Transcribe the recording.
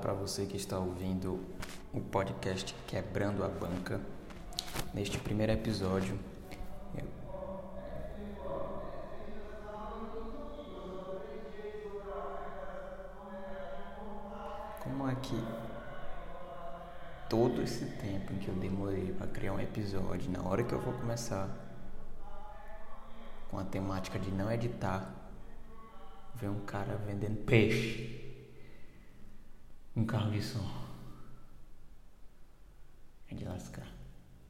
Para você que está ouvindo o podcast Quebrando a Banca. Neste primeiro episódio, eu... como é que todo esse tempo em que eu demorei para criar um episódio, na hora que eu vou começar com a temática de não editar, vem um cara vendendo peixe um carro de som.